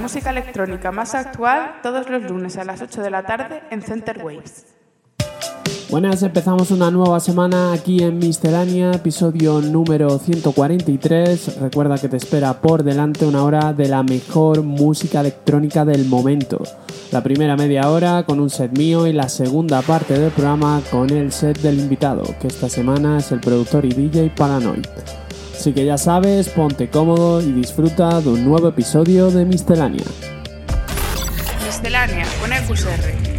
Música electrónica más actual todos los lunes a las 8 de la tarde en Center Waves. Buenas, empezamos una nueva semana aquí en Miscelánea, episodio número 143. Recuerda que te espera por delante una hora de la mejor música electrónica del momento. La primera media hora con un set mío y la segunda parte del programa con el set del invitado, que esta semana es el productor y DJ Paranoid. Así que ya sabes, ponte cómodo y disfruta de un nuevo episodio de Miscelánea. Miscelánea con EQSR.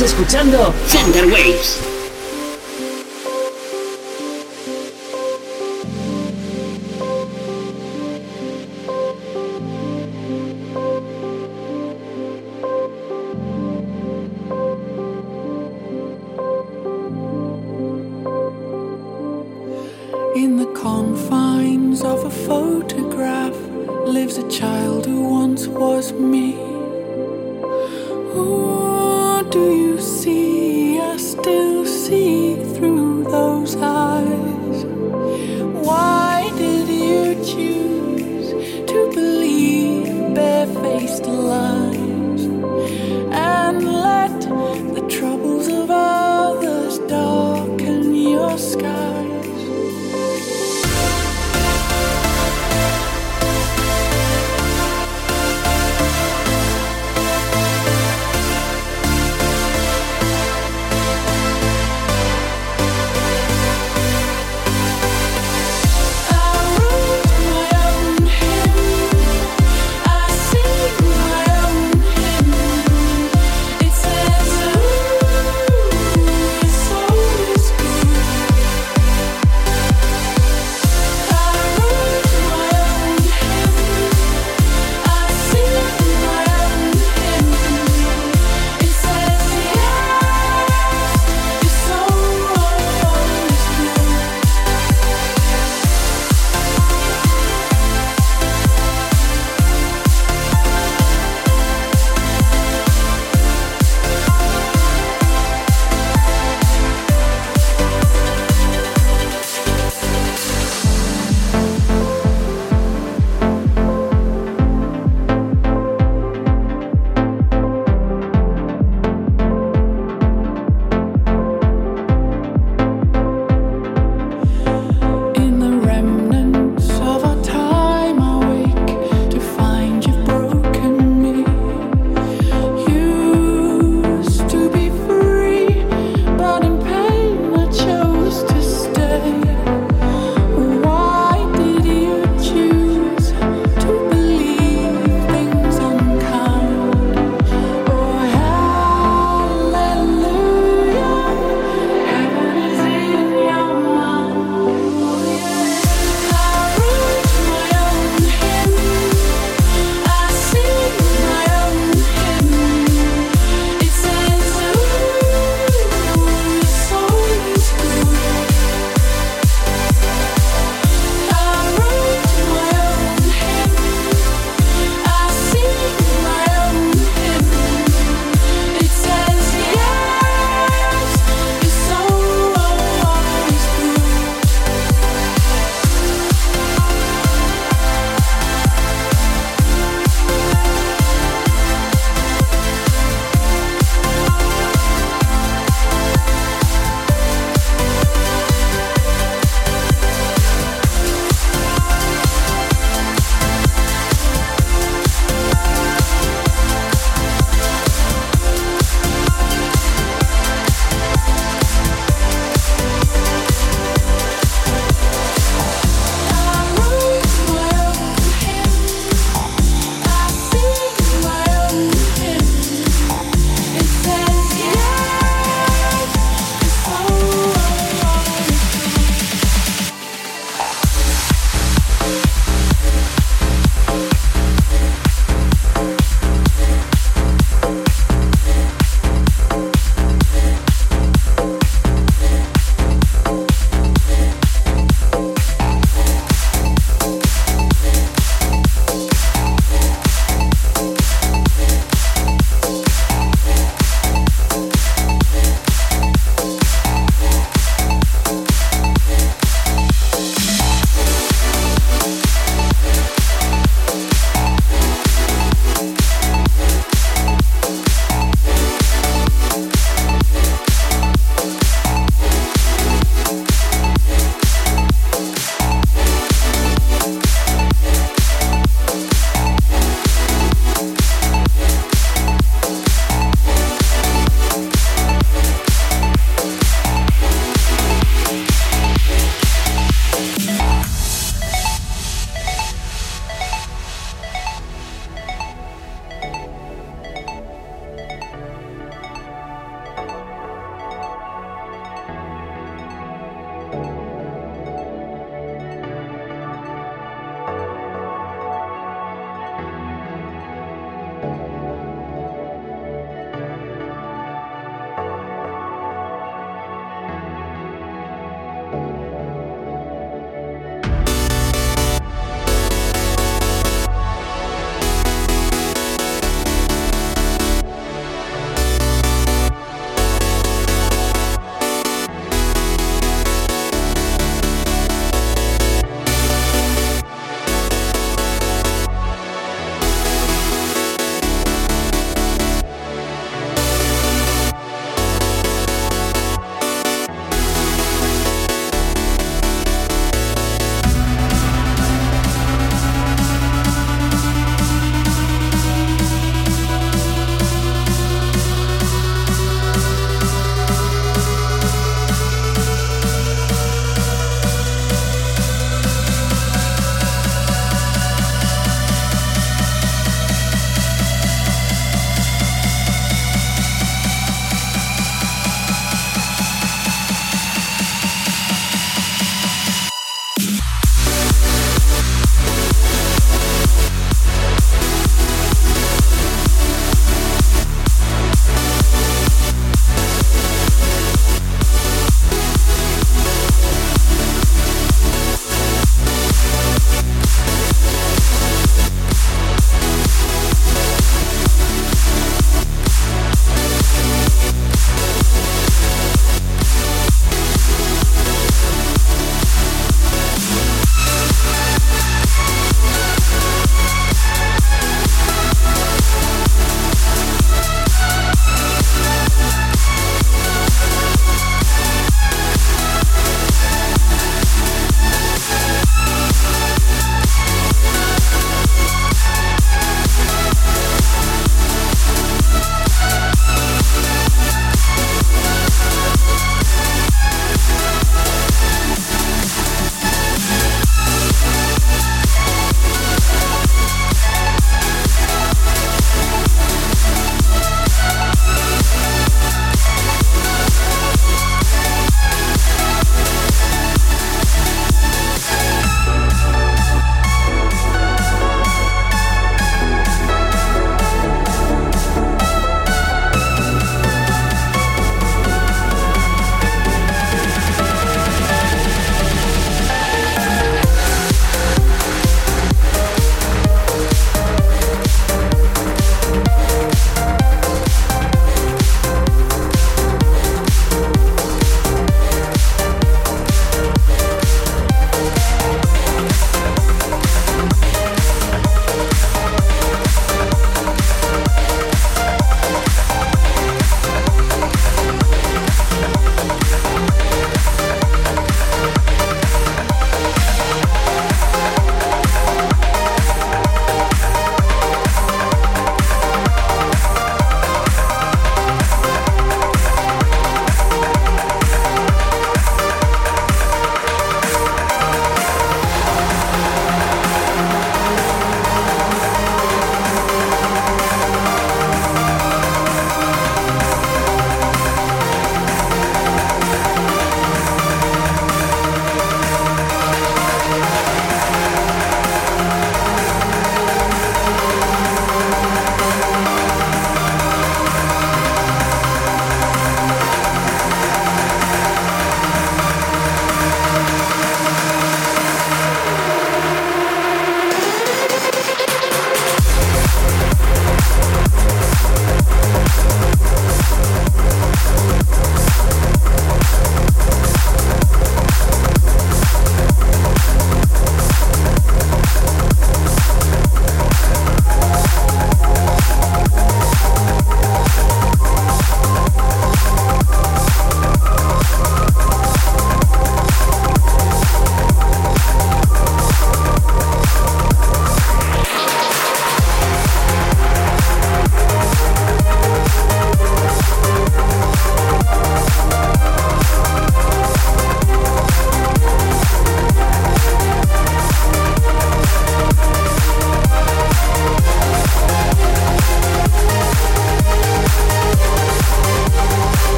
Escuchando Center Waves.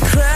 cry.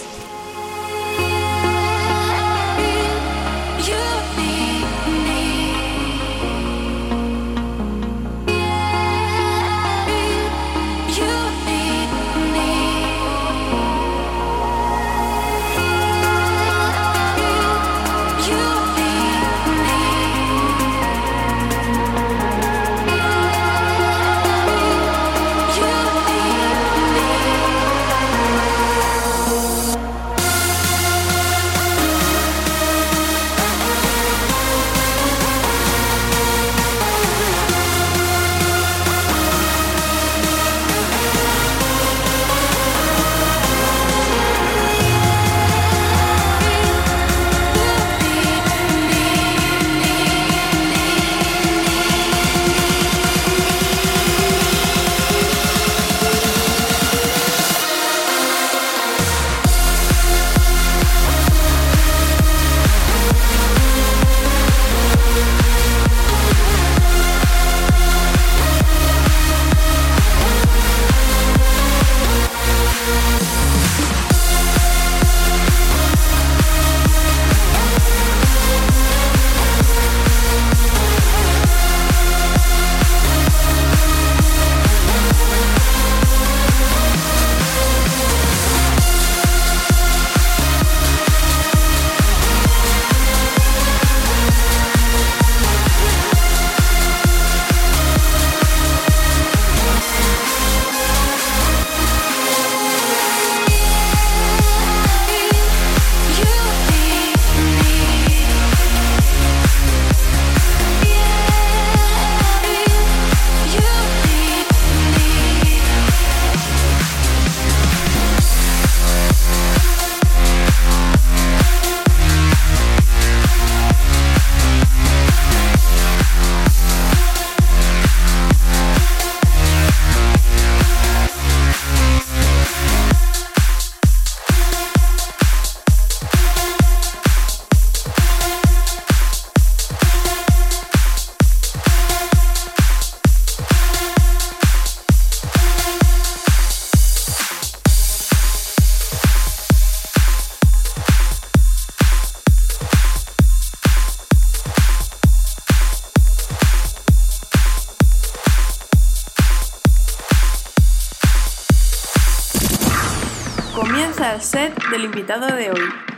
Del invitado de hoy.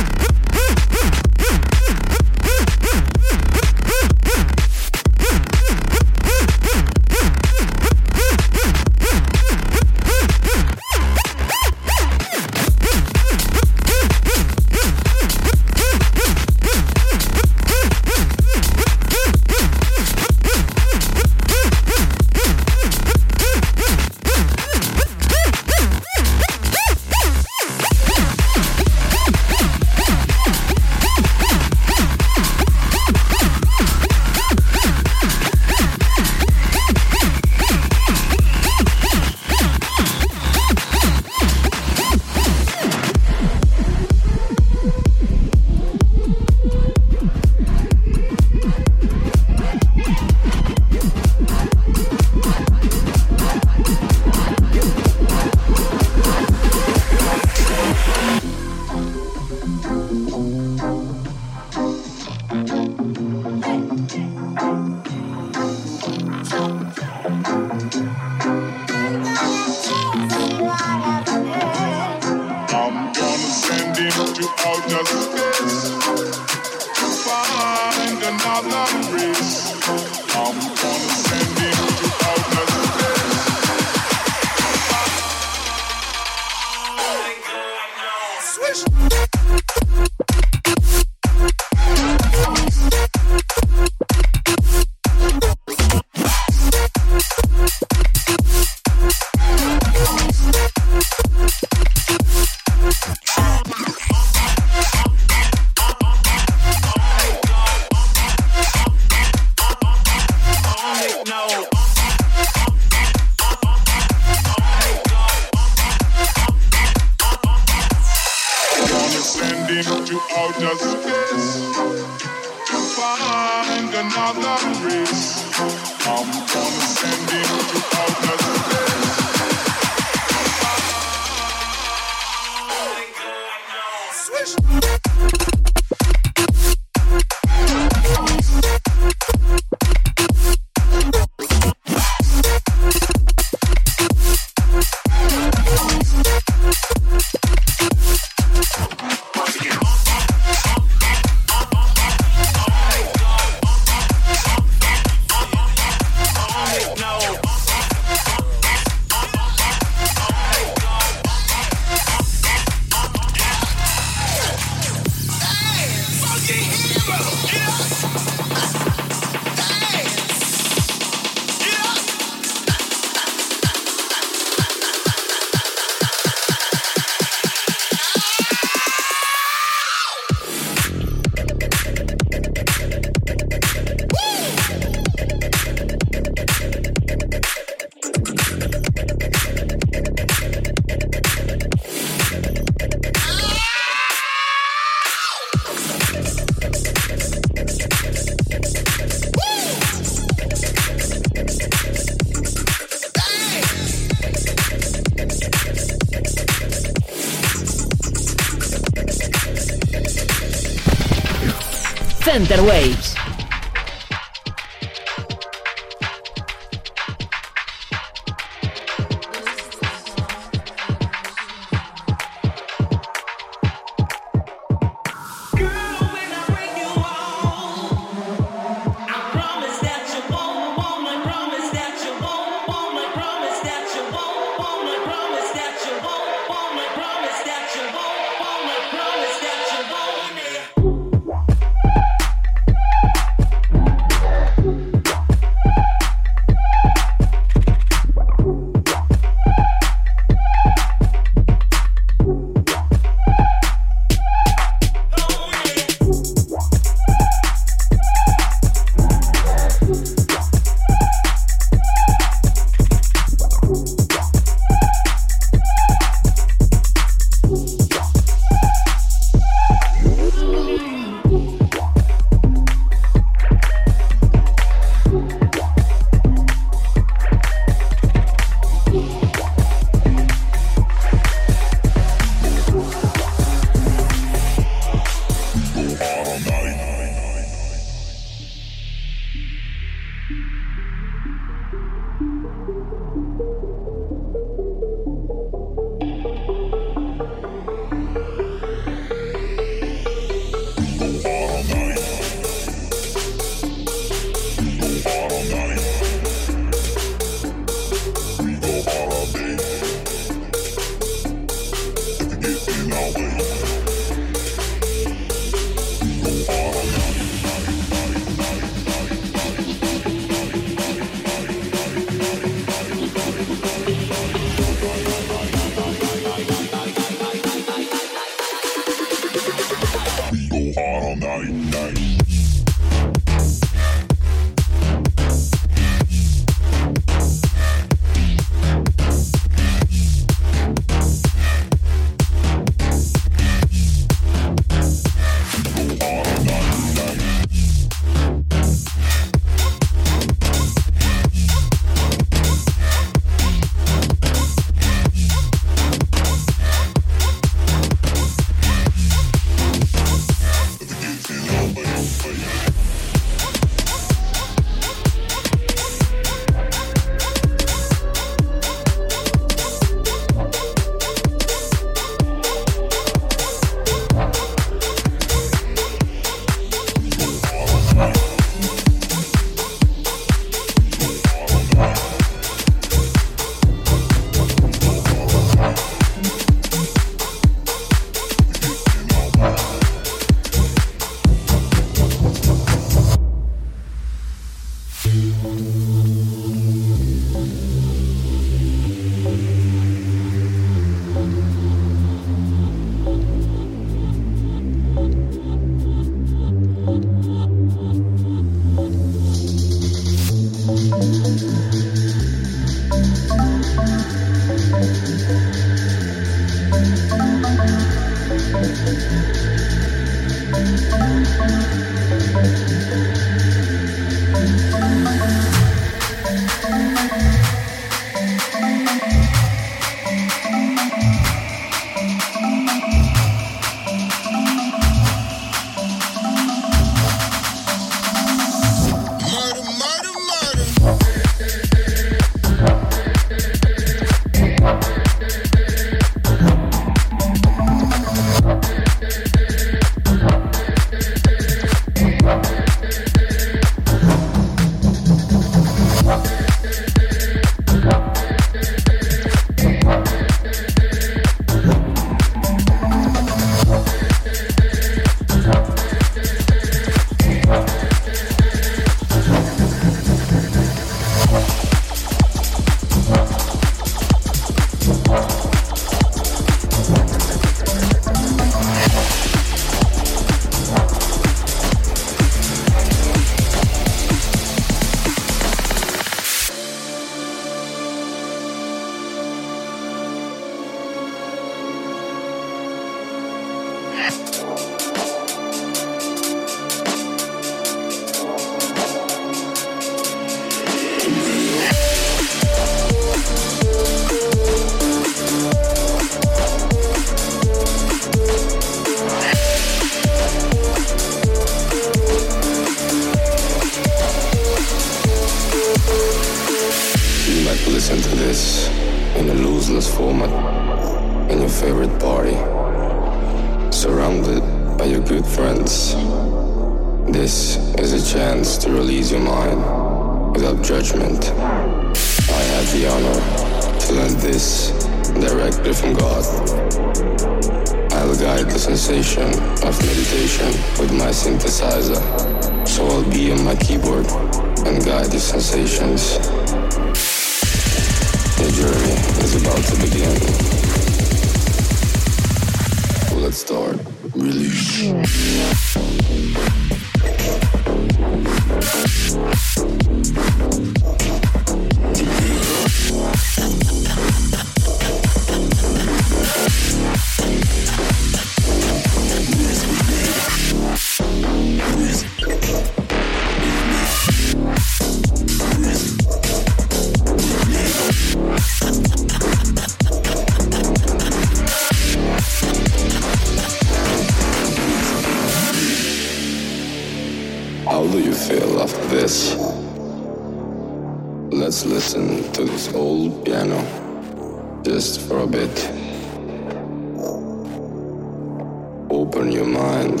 Open your mind.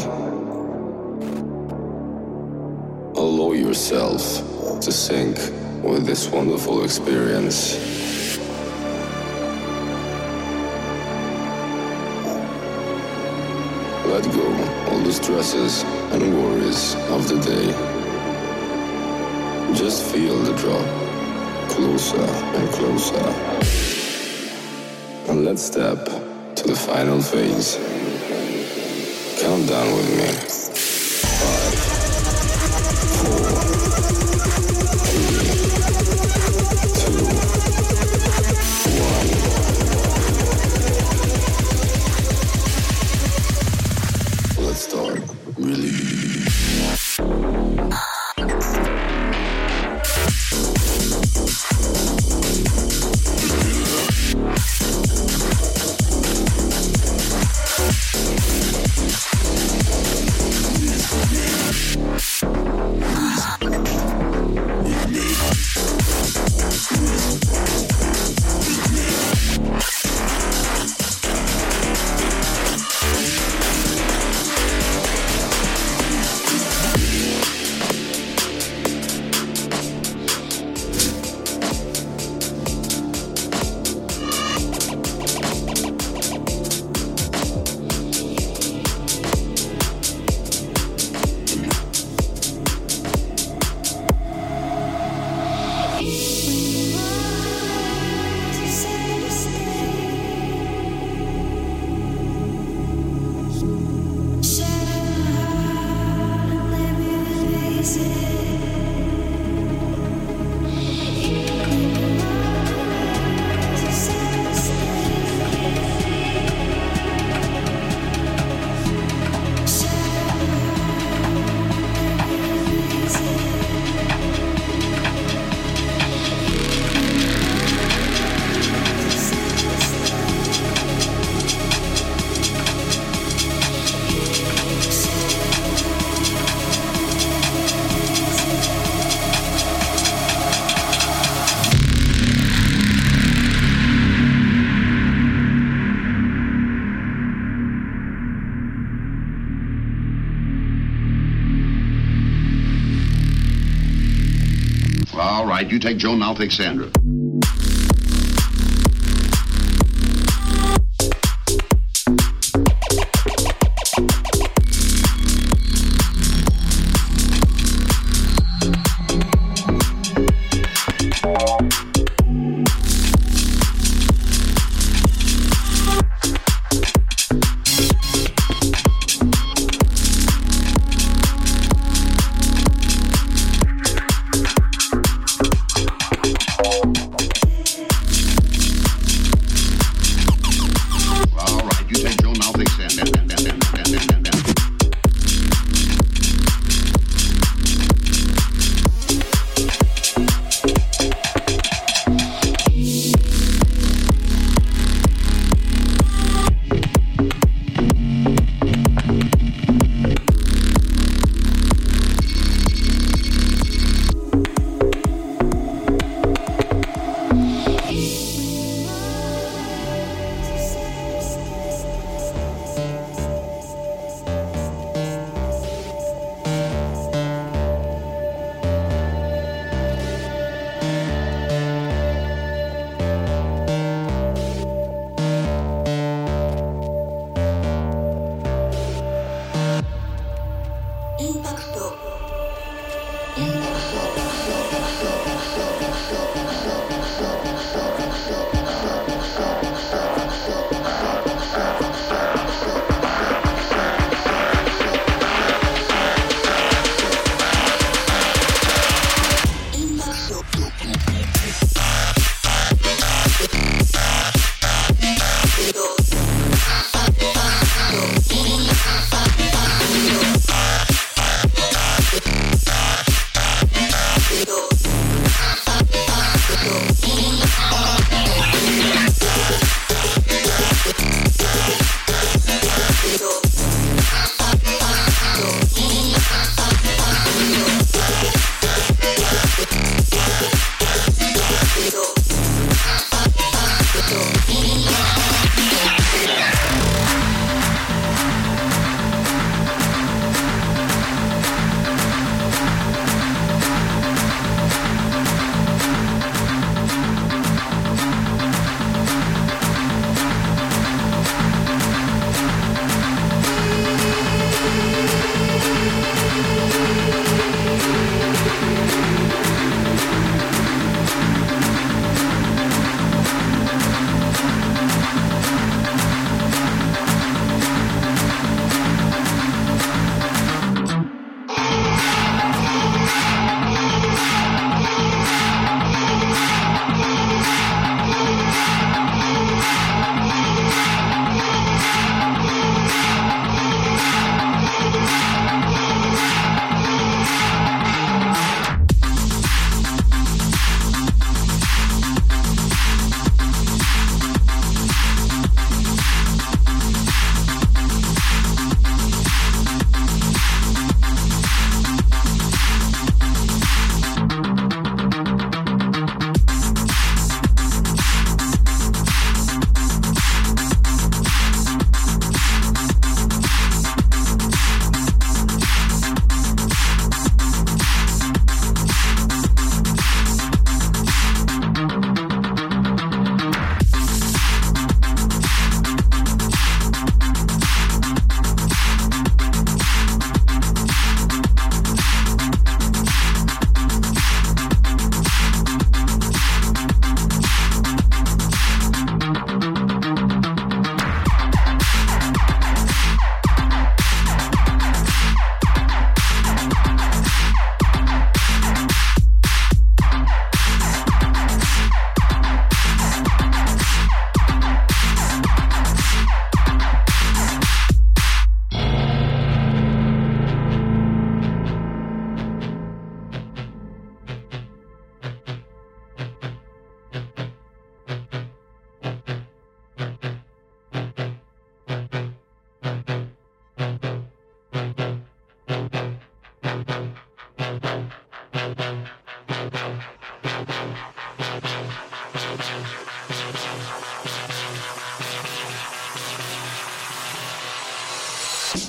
Allow yourself to sink with this wonderful experience. Let go all the stresses and worries of the day. Just feel the drop closer and closer. And let's step to the final phase. Y'all done with me. You take Joan, I'll take Sandra.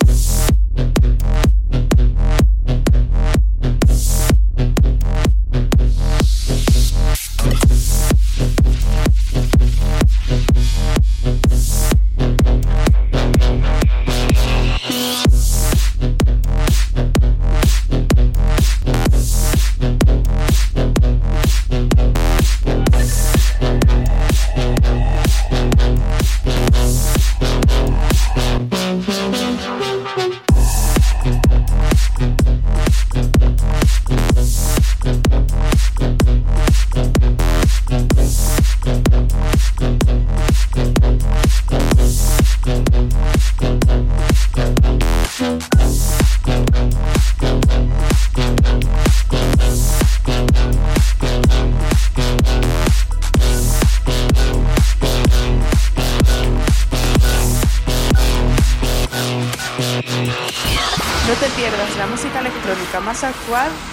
Thanks.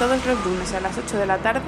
Todos los lunes a las 8 de la tarde